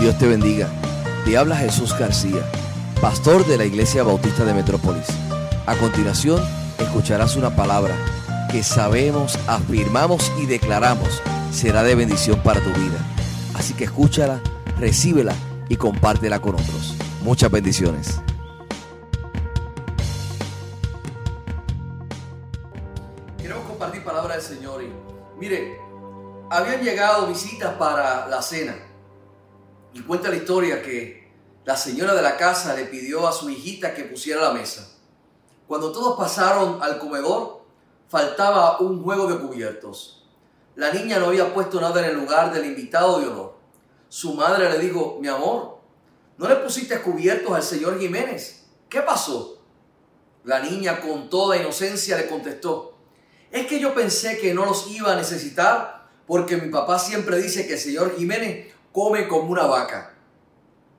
Dios te bendiga. Te habla Jesús García, pastor de la Iglesia Bautista de Metrópolis. A continuación, escucharás una palabra que sabemos, afirmamos y declaramos será de bendición para tu vida. Así que escúchala, recíbela y compártela con otros. Muchas bendiciones. Queremos compartir palabra del Señor y mire, habían llegado visitas para la cena y cuenta la historia que la señora de la casa le pidió a su hijita que pusiera la mesa. Cuando todos pasaron al comedor, faltaba un juego de cubiertos. La niña no había puesto nada en el lugar del invitado de honor. Su madre le dijo, mi amor, ¿no le pusiste cubiertos al señor Jiménez? ¿Qué pasó? La niña con toda inocencia le contestó, es que yo pensé que no los iba a necesitar porque mi papá siempre dice que el señor Jiménez come como una vaca.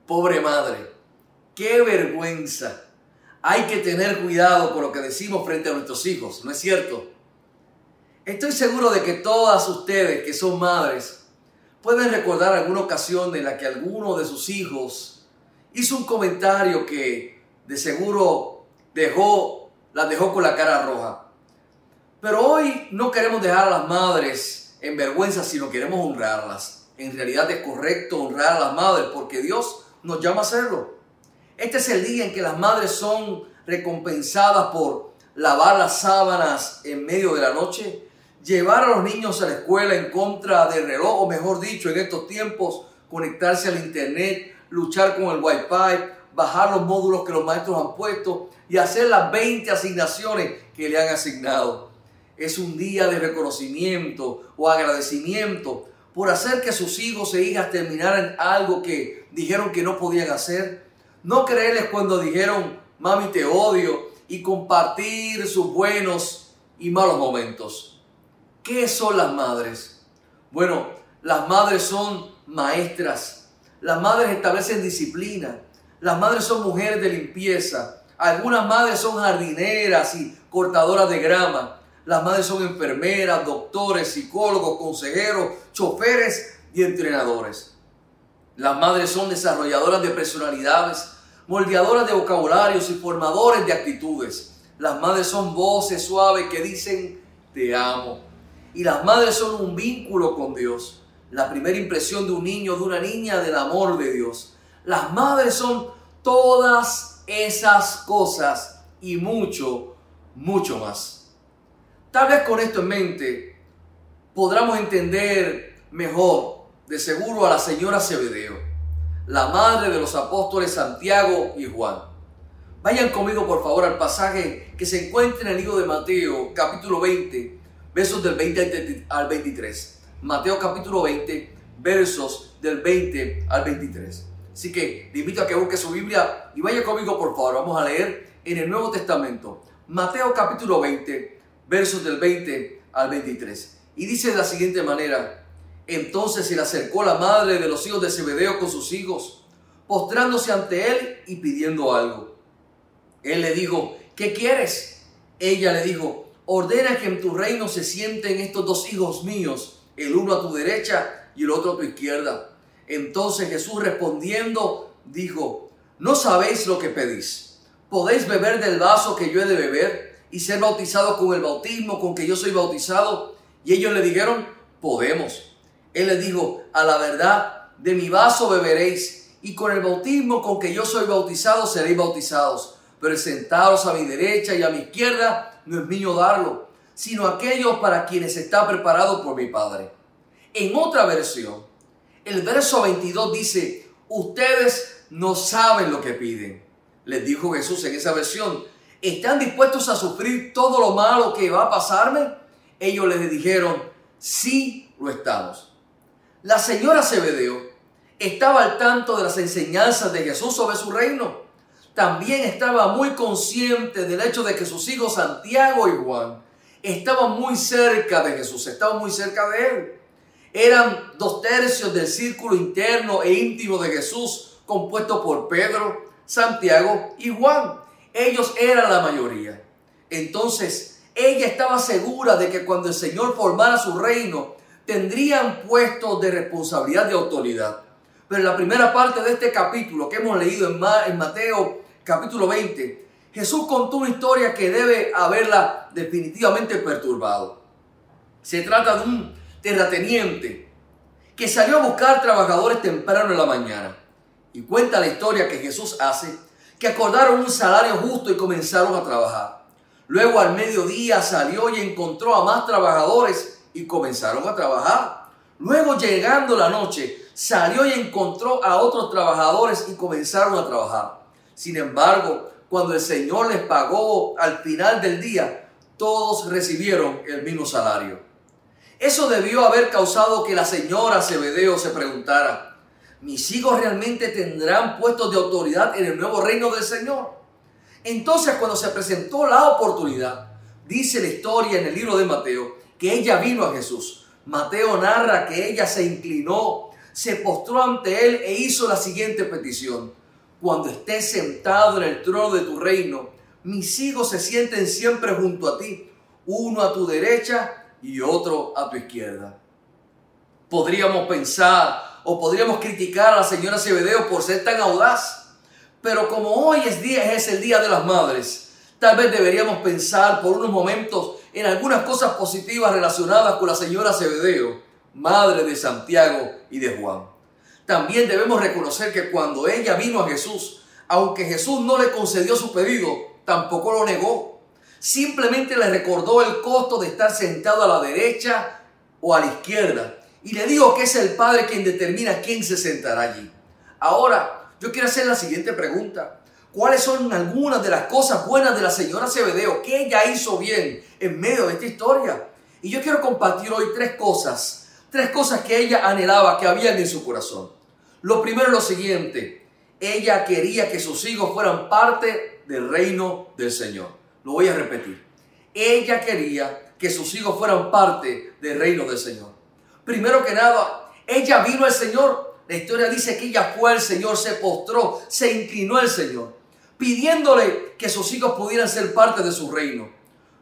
Pobre madre, qué vergüenza. Hay que tener cuidado con lo que decimos frente a nuestros hijos, ¿no es cierto? Estoy seguro de que todas ustedes que son madres pueden recordar alguna ocasión en la que alguno de sus hijos hizo un comentario que de seguro dejó, las dejó con la cara roja. Pero hoy no queremos dejar a las madres en vergüenza, sino queremos honrarlas. En realidad es correcto honrar a las madres porque Dios nos llama a hacerlo. Este es el día en que las madres son recompensadas por lavar las sábanas en medio de la noche, llevar a los niños a la escuela en contra del reloj, o mejor dicho, en estos tiempos, conectarse al internet, luchar con el wifi, bajar los módulos que los maestros han puesto y hacer las 20 asignaciones que le han asignado. Es un día de reconocimiento o agradecimiento por hacer que sus hijos e hijas terminaran algo que dijeron que no podían hacer. No creerles cuando dijeron, mami te odio, y compartir sus buenos y malos momentos. ¿Qué son las madres? Bueno, las madres son maestras. Las madres establecen disciplina. Las madres son mujeres de limpieza. Algunas madres son jardineras y cortadoras de grama. Las madres son enfermeras, doctores, psicólogos, consejeros, choferes y entrenadores. Las madres son desarrolladoras de personalidades, moldeadoras de vocabularios y formadores de actitudes. Las madres son voces suaves que dicen te amo. Y las madres son un vínculo con Dios. La primera impresión de un niño, de una niña, del amor de Dios. Las madres son todas esas cosas y mucho, mucho más. Tal vez con esto en mente podamos entender mejor, de seguro, a la señora Cebedeo, la madre de los apóstoles Santiago y Juan. Vayan conmigo por favor al pasaje que se encuentra en el libro de Mateo, capítulo 20, versos del 20 al 23. Mateo capítulo 20, versos del 20 al 23. Así que le invito a que busque su Biblia y vaya conmigo por favor. Vamos a leer en el Nuevo Testamento. Mateo capítulo 20, versos del 20 al 23. Y dice de la siguiente manera, entonces se le acercó la madre de los hijos de Zebedeo con sus hijos, postrándose ante él y pidiendo algo. Él le dijo, ¿qué quieres? Ella le dijo, ordena que en tu reino se sienten estos dos hijos míos, el uno a tu derecha y el otro a tu izquierda. Entonces Jesús respondiendo dijo, no sabéis lo que pedís. ¿Podéis beber del vaso que yo he de beber y ser bautizado con el bautismo con que yo soy bautizado? Y ellos le dijeron, podemos. Él les dijo, a la verdad, de mi vaso beberéis y con el bautismo con que yo soy bautizado seréis bautizados. Pero sentados a mi derecha y a mi izquierda no es mío darlo, sino aquellos para quienes está preparado por mi Padre. En otra versión, el verso 22 dice, ustedes no saben lo que piden. Les dijo Jesús en esa versión, ¿están dispuestos a sufrir todo lo malo que va a pasarme? Ellos les dijeron, sí lo estamos. La señora Cebedeo estaba al tanto de las enseñanzas de Jesús sobre su reino. También estaba muy consciente del hecho de que sus hijos Santiago y Juan estaban muy cerca de Jesús, estaban muy cerca de él. Eran dos tercios del círculo interno e íntimo de Jesús, compuesto por Pedro, Santiago y Juan. Ellos eran la mayoría. Entonces, ella estaba segura de que cuando el Señor formara su reino, tendrían puestos de responsabilidad de autoridad. Pero en la primera parte de este capítulo que hemos leído en, Mateo capítulo 20, Jesús contó una historia que debe haberla definitivamente perturbado. Se trata de un terrateniente que salió a buscar trabajadores temprano en la mañana. Y cuenta la historia que Jesús hace, que acordaron un salario justo y comenzaron a trabajar. Luego al mediodía salió y encontró a más trabajadores y comenzaron a trabajar. Luego llegando la noche, salió y encontró a otros trabajadores y comenzaron a trabajar. Sin embargo, cuando el Señor les pagó al final del día, todos recibieron el mismo salario. Eso debió haber causado que la señora Cebedeo se preguntara, ¿mis hijos realmente tendrán puestos de autoridad en el nuevo reino del Señor? Entonces cuando se presentó la oportunidad, dice la historia en el libro de Mateo, que ella vino a Jesús. Mateo narra que ella se inclinó se postró ante él e hizo la siguiente petición. Cuando estés sentado en el trono de tu reino, mis hijos se sienten siempre junto a ti, uno a tu derecha y otro a tu izquierda. Podríamos pensar o podríamos criticar a la señora Cebedeo por ser tan audaz, pero como hoy es, día, es el Día de las Madres, tal vez deberíamos pensar por unos momentos en algunas cosas positivas relacionadas con la señora Cebedeo madre de Santiago y de Juan. También debemos reconocer que cuando ella vino a Jesús, aunque Jesús no le concedió su pedido, tampoco lo negó. Simplemente le recordó el costo de estar sentado a la derecha o a la izquierda. Y le dijo que es el Padre quien determina quién se sentará allí. Ahora, yo quiero hacer la siguiente pregunta. ¿Cuáles son algunas de las cosas buenas de la señora Cebedeo que ella hizo bien en medio de esta historia? Y yo quiero compartir hoy tres cosas tres cosas que ella anhelaba, que habían en su corazón. Lo primero es lo siguiente, ella quería que sus hijos fueran parte del reino del Señor. Lo voy a repetir. Ella quería que sus hijos fueran parte del reino del Señor. Primero que nada, ella vino al Señor. La historia dice que ella fue al Señor, se postró, se inclinó al Señor, pidiéndole que sus hijos pudieran ser parte de su reino.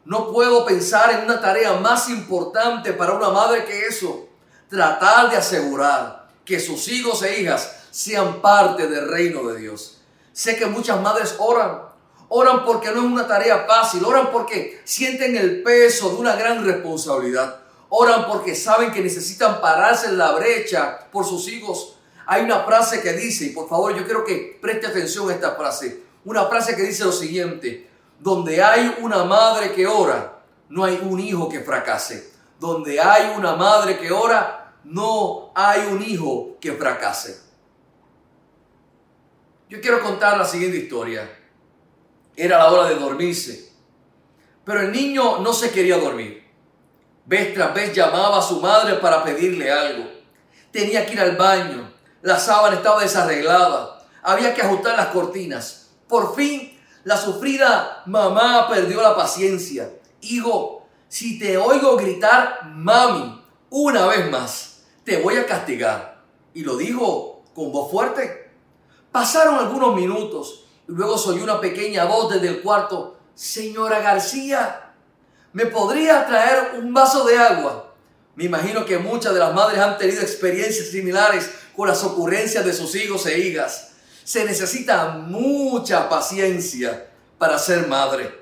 No puedo pensar en una tarea más importante para una madre que eso tratar de asegurar que sus hijos e hijas sean parte del reino de Dios. Sé que muchas madres oran, oran porque no es una tarea fácil, oran porque sienten el peso de una gran responsabilidad, oran porque saben que necesitan pararse en la brecha por sus hijos. Hay una frase que dice, y por favor yo quiero que preste atención a esta frase, una frase que dice lo siguiente, donde hay una madre que ora, no hay un hijo que fracase. Donde hay una madre que ora, no hay un hijo que fracase. Yo quiero contar la siguiente historia. Era la hora de dormirse, pero el niño no se quería dormir. Vez tras vez llamaba a su madre para pedirle algo. Tenía que ir al baño, la sábana estaba desarreglada, había que ajustar las cortinas. Por fin, la sufrida mamá perdió la paciencia. Hijo, si te oigo gritar, mami, una vez más, te voy a castigar. Y lo dijo con voz fuerte. Pasaron algunos minutos y luego soy una pequeña voz desde el cuarto. Señora García, ¿me podría traer un vaso de agua? Me imagino que muchas de las madres han tenido experiencias similares con las ocurrencias de sus hijos e hijas. Se necesita mucha paciencia para ser madre,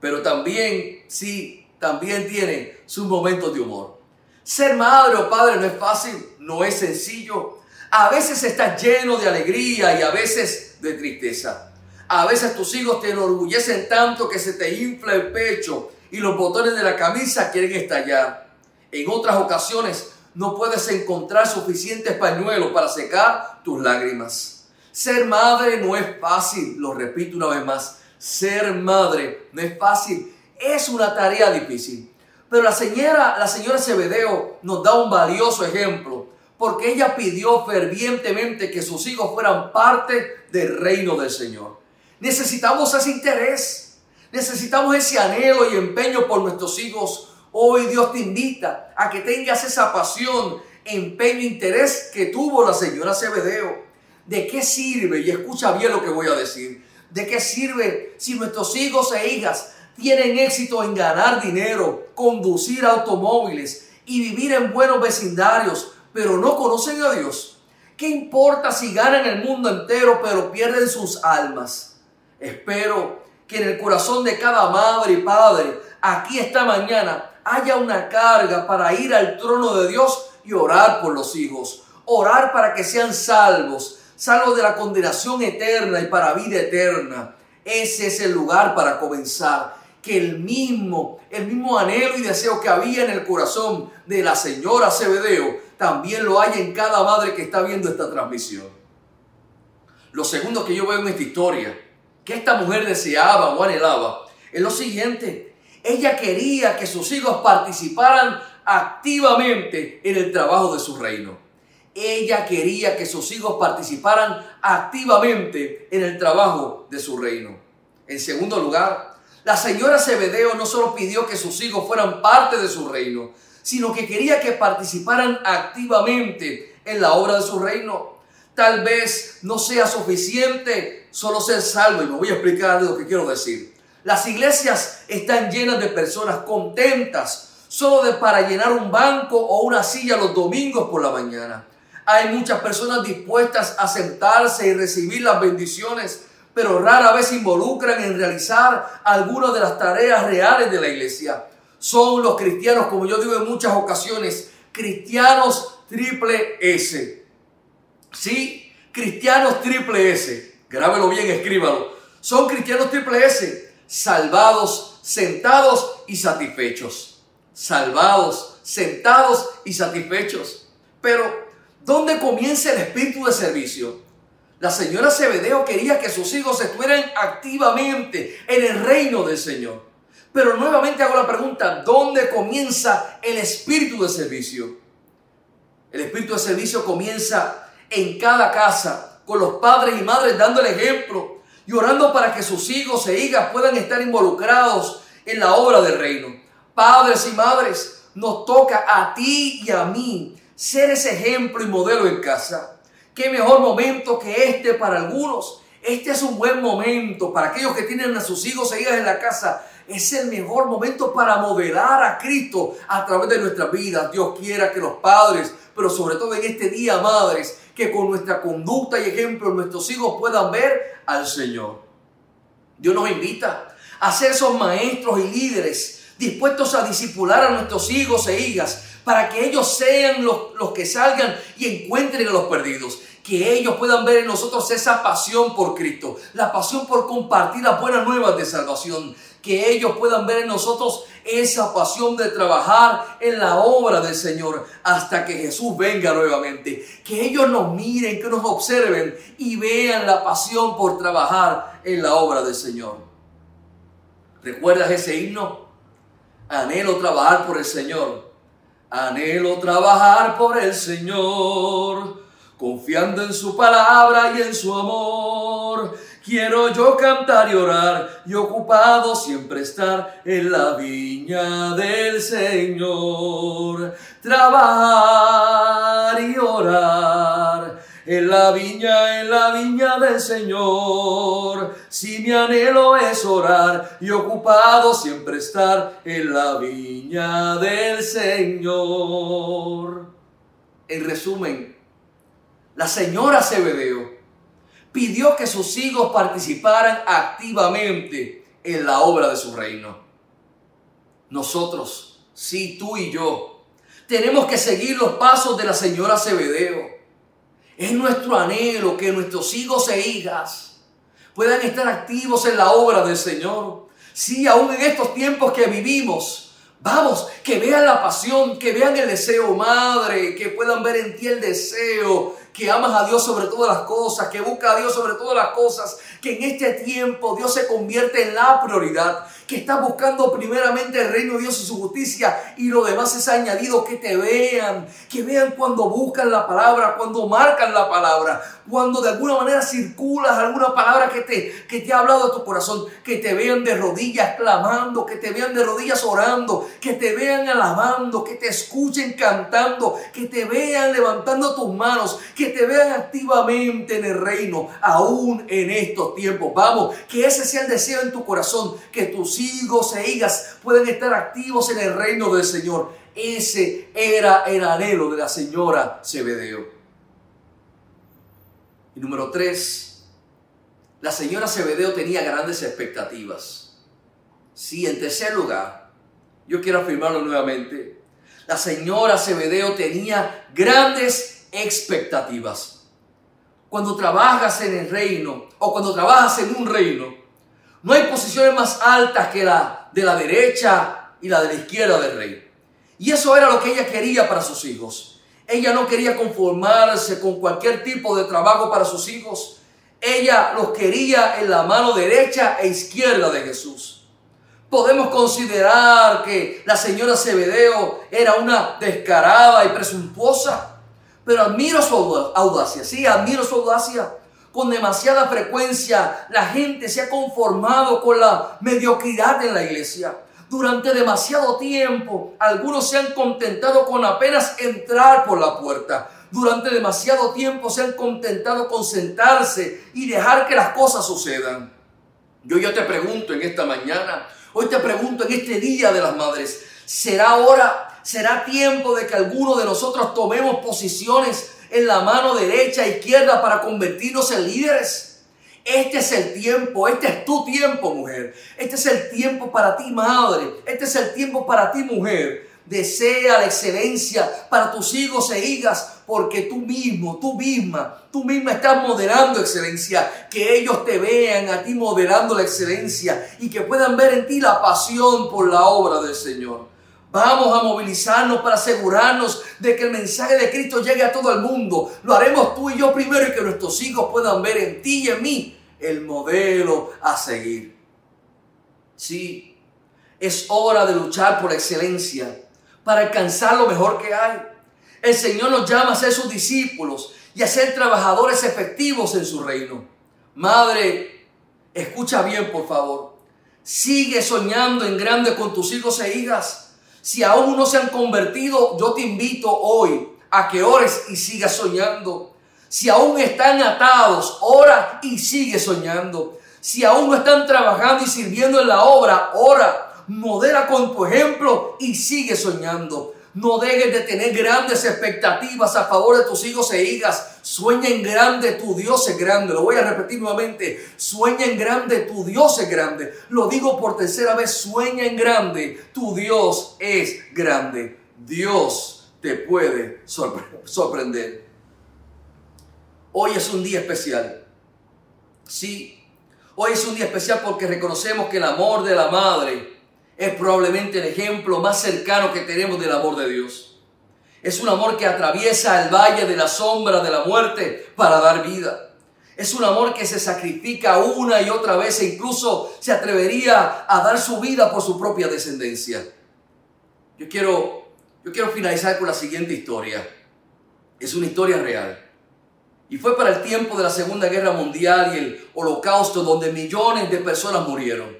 pero también, sí, también tiene sus momentos de humor. Ser madre o padre no es fácil, no es sencillo. A veces estás lleno de alegría y a veces de tristeza. A veces tus hijos te enorgullecen tanto que se te infla el pecho y los botones de la camisa quieren estallar. En otras ocasiones no puedes encontrar suficientes pañuelos para secar tus lágrimas. Ser madre no es fácil, lo repito una vez más. Ser madre no es fácil, es una tarea difícil. Pero la señora, la señora Cebedeo nos da un valioso ejemplo, porque ella pidió fervientemente que sus hijos fueran parte del reino del Señor. Necesitamos ese interés, necesitamos ese anhelo y empeño por nuestros hijos. Hoy Dios te invita a que tengas esa pasión, empeño, interés que tuvo la señora Cebedeo. ¿De qué sirve? Y escucha bien lo que voy a decir. ¿De qué sirve si nuestros hijos e hijas tienen éxito en ganar dinero, conducir automóviles y vivir en buenos vecindarios, pero no conocen a Dios. ¿Qué importa si ganan el mundo entero pero pierden sus almas? Espero que en el corazón de cada madre y padre aquí esta mañana haya una carga para ir al trono de Dios y orar por los hijos. Orar para que sean salvos, salvos de la condenación eterna y para vida eterna. Ese es el lugar para comenzar. Que el mismo, el mismo anhelo y deseo que había en el corazón de la señora Cebedeo, también lo hay en cada madre que está viendo esta transmisión. Lo segundo que yo veo en esta historia, que esta mujer deseaba o anhelaba, es lo siguiente. Ella quería que sus hijos participaran activamente en el trabajo de su reino. Ella quería que sus hijos participaran activamente en el trabajo de su reino. En segundo lugar, la señora Cebedeo no solo pidió que sus hijos fueran parte de su reino, sino que quería que participaran activamente en la obra de su reino. Tal vez no sea suficiente solo ser salvo y me voy a explicar lo que quiero decir. Las iglesias están llenas de personas contentas solo de para llenar un banco o una silla los domingos por la mañana. Hay muchas personas dispuestas a sentarse y recibir las bendiciones, pero rara vez involucran en realizar algunas de las tareas reales de la iglesia. Son los cristianos, como yo digo en muchas ocasiones, cristianos triple S. Sí, cristianos triple S. Grábelo bien, escríbalo. Son cristianos triple S, salvados, sentados y satisfechos. Salvados, sentados y satisfechos. Pero ¿Dónde comienza el espíritu de servicio? La señora Cebedeo quería que sus hijos estuvieran activamente en el reino del Señor. Pero nuevamente hago la pregunta, ¿dónde comienza el espíritu de servicio? El espíritu de servicio comienza en cada casa, con los padres y madres dando el ejemplo y orando para que sus hijos e hijas puedan estar involucrados en la obra del reino. Padres y madres, nos toca a ti y a mí ser ese ejemplo y modelo en casa. Qué mejor momento que este para algunos. Este es un buen momento para aquellos que tienen a sus hijos e hijas en la casa. Es el mejor momento para modelar a Cristo a través de nuestra vida. Dios quiera que los padres, pero sobre todo en este día, madres, que con nuestra conducta y ejemplo nuestros hijos puedan ver al Señor. Dios nos invita a ser esos maestros y líderes dispuestos a disipular a nuestros hijos e hijas para que ellos sean los, los que salgan y encuentren a los perdidos que ellos puedan ver en nosotros esa pasión por Cristo, la pasión por compartir las buenas nuevas de salvación, que ellos puedan ver en nosotros esa pasión de trabajar en la obra del Señor hasta que Jesús venga nuevamente, que ellos nos miren, que nos observen y vean la pasión por trabajar en la obra del Señor. ¿Recuerdas ese himno? Anhelo trabajar por el Señor Anhelo trabajar por el Señor, confiando en su palabra y en su amor. Quiero yo cantar y orar y ocupado siempre estar en la viña del Señor. Trabajar y orar en la viña, en la viña del Señor. Si mi anhelo es orar y ocupado siempre estar en la viña del Señor. En resumen, la señora Cebedeo pidió que sus hijos participaran activamente en la obra de su reino. Nosotros, sí, tú y yo, tenemos que seguir los pasos de la señora Cebedeo es nuestro anhelo que nuestros hijos e hijas puedan estar activos en la obra del Señor. Sí, aún en estos tiempos que vivimos, vamos, que vean la pasión, que vean el deseo, madre, que puedan ver en ti el deseo, que amas a Dios sobre todas las cosas, que busca a Dios sobre todas las cosas, que en este tiempo Dios se convierte en la prioridad, que estás buscando primeramente el reino de Dios y su justicia y lo demás es añadido, que te vean, que vean cuando buscan la palabra, cuando marcan la palabra, cuando de alguna manera circulas alguna palabra que te, que te ha hablado a tu corazón, que te vean de rodillas clamando, que te vean de rodillas orando, que te vean alabando, que te escuchen cantando, que te vean levantando tus manos, que te vean activamente en el reino, aún en estos tiempos. Vamos, que ese sea el deseo en tu corazón, que tus hijos e hijas puedan estar activos en el reino del Señor. Ese era el anhelo de la señora Cebedeo. Y número tres, la señora Cebedeo tenía grandes expectativas. Sí, en tercer lugar, yo quiero afirmarlo nuevamente, la señora Cebedeo tenía grandes expectativas. Cuando trabajas en el reino o cuando trabajas en un reino, no hay posiciones más altas que la de la derecha y la de la izquierda del rey. Y eso era lo que ella quería para sus hijos. Ella no quería conformarse con cualquier tipo de trabajo para sus hijos. Ella los quería en la mano derecha e izquierda de Jesús. Podemos considerar que la señora Cebedeo era una descarada y presuntuosa, pero admiro su audacia, sí, admiro su audacia. Con demasiada frecuencia la gente se ha conformado con la mediocridad en la iglesia. Durante demasiado tiempo algunos se han contentado con apenas entrar por la puerta. Durante demasiado tiempo se han contentado con sentarse y dejar que las cosas sucedan. Yo ya te pregunto en esta mañana, hoy te pregunto en este Día de las Madres, ¿será hora, será tiempo de que alguno de nosotros tomemos posiciones en la mano derecha e izquierda para convertirnos en líderes? Este es el tiempo, este es tu tiempo, mujer. Este es el tiempo para ti, madre. Este es el tiempo para ti, mujer. Desea la excelencia para tus hijos e hijas, porque tú mismo, tú misma, tú misma estás moderando excelencia. Que ellos te vean a ti moderando la excelencia y que puedan ver en ti la pasión por la obra del Señor. Vamos a movilizarnos para asegurarnos de que el mensaje de Cristo llegue a todo el mundo. Lo haremos tú y yo primero y que nuestros hijos puedan ver en ti y en mí el modelo a seguir. Sí, es hora de luchar por excelencia para alcanzar lo mejor que hay. El Señor nos llama a ser sus discípulos y a ser trabajadores efectivos en su reino. Madre, escucha bien por favor. Sigue soñando en grande con tus hijos e hijas. Si aún no se han convertido, yo te invito hoy a que ores y sigas soñando. Si aún están atados, ora y sigue soñando. Si aún no están trabajando y sirviendo en la obra, ora. Modera con tu ejemplo y sigue soñando. No dejes de tener grandes expectativas a favor de tus hijos e hijas. Sueña en grande, tu Dios es grande. Lo voy a repetir nuevamente. Sueña en grande, tu Dios es grande. Lo digo por tercera vez. Sueña en grande, tu Dios es grande. Dios te puede sorprender. Hoy es un día especial. Sí, hoy es un día especial porque reconocemos que el amor de la madre es probablemente el ejemplo más cercano que tenemos del amor de Dios. Es un amor que atraviesa el valle de la sombra de la muerte para dar vida. Es un amor que se sacrifica una y otra vez e incluso se atrevería a dar su vida por su propia descendencia. Yo quiero, yo quiero finalizar con la siguiente historia. Es una historia real. Y fue para el tiempo de la Segunda Guerra Mundial y el Holocausto donde millones de personas murieron.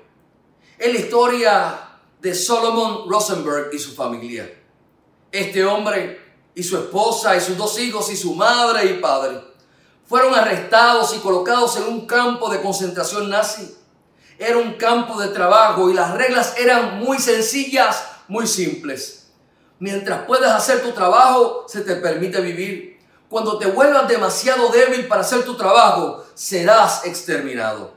Es la historia de Solomon Rosenberg y su familia. Este hombre y su esposa y sus dos hijos y su madre y padre fueron arrestados y colocados en un campo de concentración nazi. Era un campo de trabajo y las reglas eran muy sencillas, muy simples. Mientras puedas hacer tu trabajo, se te permite vivir. Cuando te vuelvas demasiado débil para hacer tu trabajo, serás exterminado.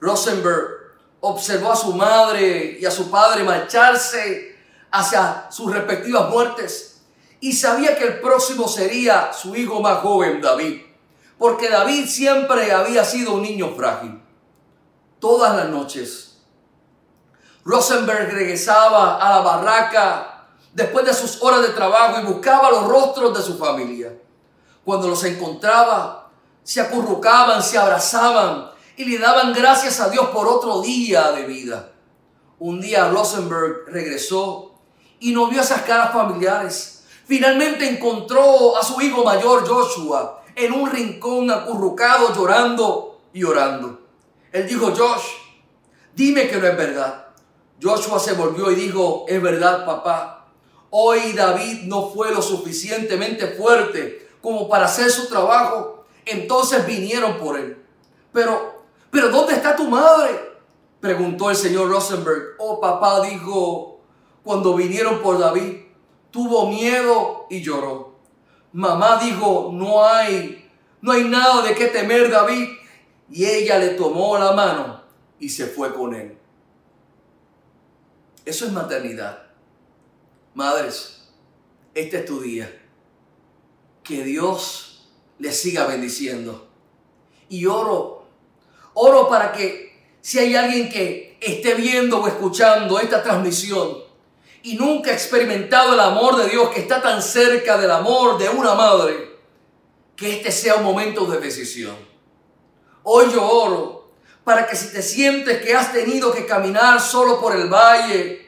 Rosenberg observó a su madre y a su padre marcharse hacia sus respectivas muertes y sabía que el próximo sería su hijo más joven, David, porque David siempre había sido un niño frágil. Todas las noches, Rosenberg regresaba a la barraca después de sus horas de trabajo y buscaba los rostros de su familia. Cuando los encontraba, se acurrucaban, se abrazaban y le daban gracias a Dios por otro día de vida. Un día Rosenberg regresó y no vio esas caras familiares. Finalmente encontró a su hijo mayor Joshua en un rincón acurrucado llorando y orando. Él dijo, Josh, dime que no es verdad. Joshua se volvió y dijo, es verdad papá. Hoy David no fue lo suficientemente fuerte como para hacer su trabajo. Entonces vinieron por él. Pero, pero ¿dónde está tu madre? Preguntó el señor Rosenberg. Oh, papá dijo, cuando vinieron por David, tuvo miedo y lloró. Mamá dijo, no hay no hay nada de qué temer, David. Y ella le tomó la mano y se fue con él. Eso es maternidad. Madres, este es tu día. Que Dios les siga bendiciendo. Y oro, oro para que si hay alguien que esté viendo o escuchando esta transmisión y nunca ha experimentado el amor de Dios que está tan cerca del amor de una madre, que este sea un momento de decisión. Hoy yo oro para que si te sientes que has tenido que caminar solo por el valle,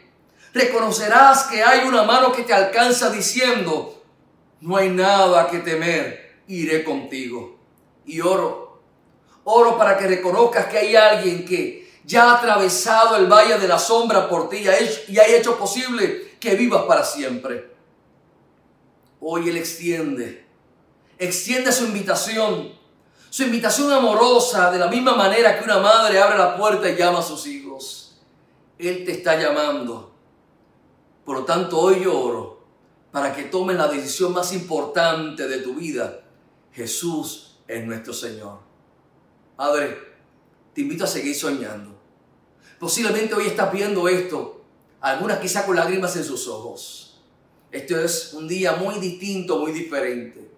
reconocerás que hay una mano que te alcanza diciendo, no hay nada que temer, iré contigo. Y oro, oro para que reconozcas que hay alguien que ya ha atravesado el valle de la sombra por ti y ha hecho posible que vivas para siempre. Hoy Él extiende, extiende su invitación, su invitación amorosa, de la misma manera que una madre abre la puerta y llama a sus hijos. Él te está llamando por lo tanto, hoy yo oro para que tomes la decisión más importante de tu vida. Jesús es nuestro Señor. Padre, te invito a seguir soñando. Posiblemente hoy estás viendo esto, algunas quizá con lágrimas en sus ojos. Esto es un día muy distinto, muy diferente.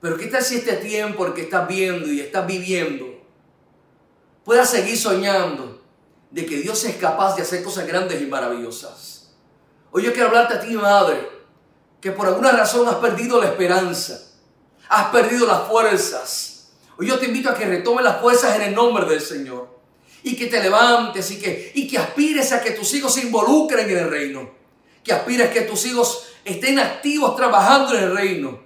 Pero ¿qué tal si este tiempo el que estás viendo y estás viviendo puedas seguir soñando de que Dios es capaz de hacer cosas grandes y maravillosas? Hoy yo quiero hablarte a ti, madre, que por alguna razón has perdido la esperanza, has perdido las fuerzas. Hoy yo te invito a que retomes las fuerzas en el nombre del Señor y que te levantes y que, y que aspires a que tus hijos se involucren en el reino, que aspires a que tus hijos estén activos trabajando en el reino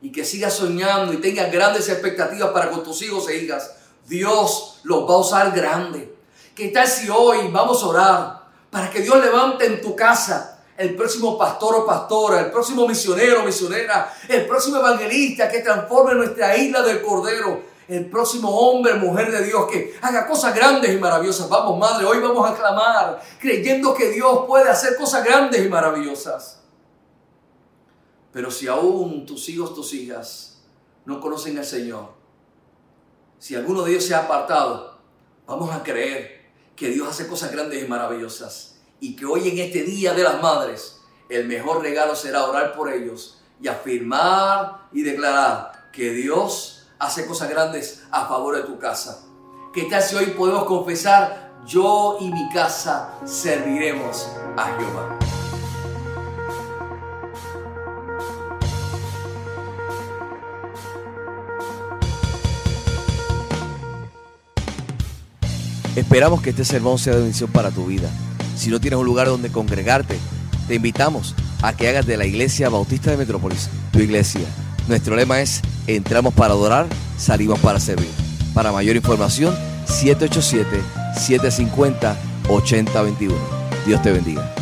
y que sigas soñando y tengas grandes expectativas para con tus hijos e hijas. Dios los va a usar grande. ¿Qué tal si hoy vamos a orar para que Dios levante en tu casa el próximo pastor o pastora, el próximo misionero o misionera, el próximo evangelista que transforme nuestra isla del Cordero, el próximo hombre, mujer de Dios que haga cosas grandes y maravillosas. Vamos, Madre, hoy vamos a clamar, creyendo que Dios puede hacer cosas grandes y maravillosas. Pero si aún tus hijos, tus hijas no conocen al Señor, si alguno de ellos se ha apartado, vamos a creer que Dios hace cosas grandes y maravillosas y que hoy en este Día de las Madres el mejor regalo será orar por ellos y afirmar y declarar que Dios hace cosas grandes a favor de tu casa. ¿Qué tal si hoy podemos confesar, yo y mi casa serviremos a Jehová? Esperamos que este sermón sea de bendición para tu vida. Si no tienes un lugar donde congregarte, te invitamos a que hagas de la Iglesia Bautista de Metrópolis tu iglesia. Nuestro lema es, entramos para adorar, salimos para servir. Para mayor información, 787-750-8021. Dios te bendiga.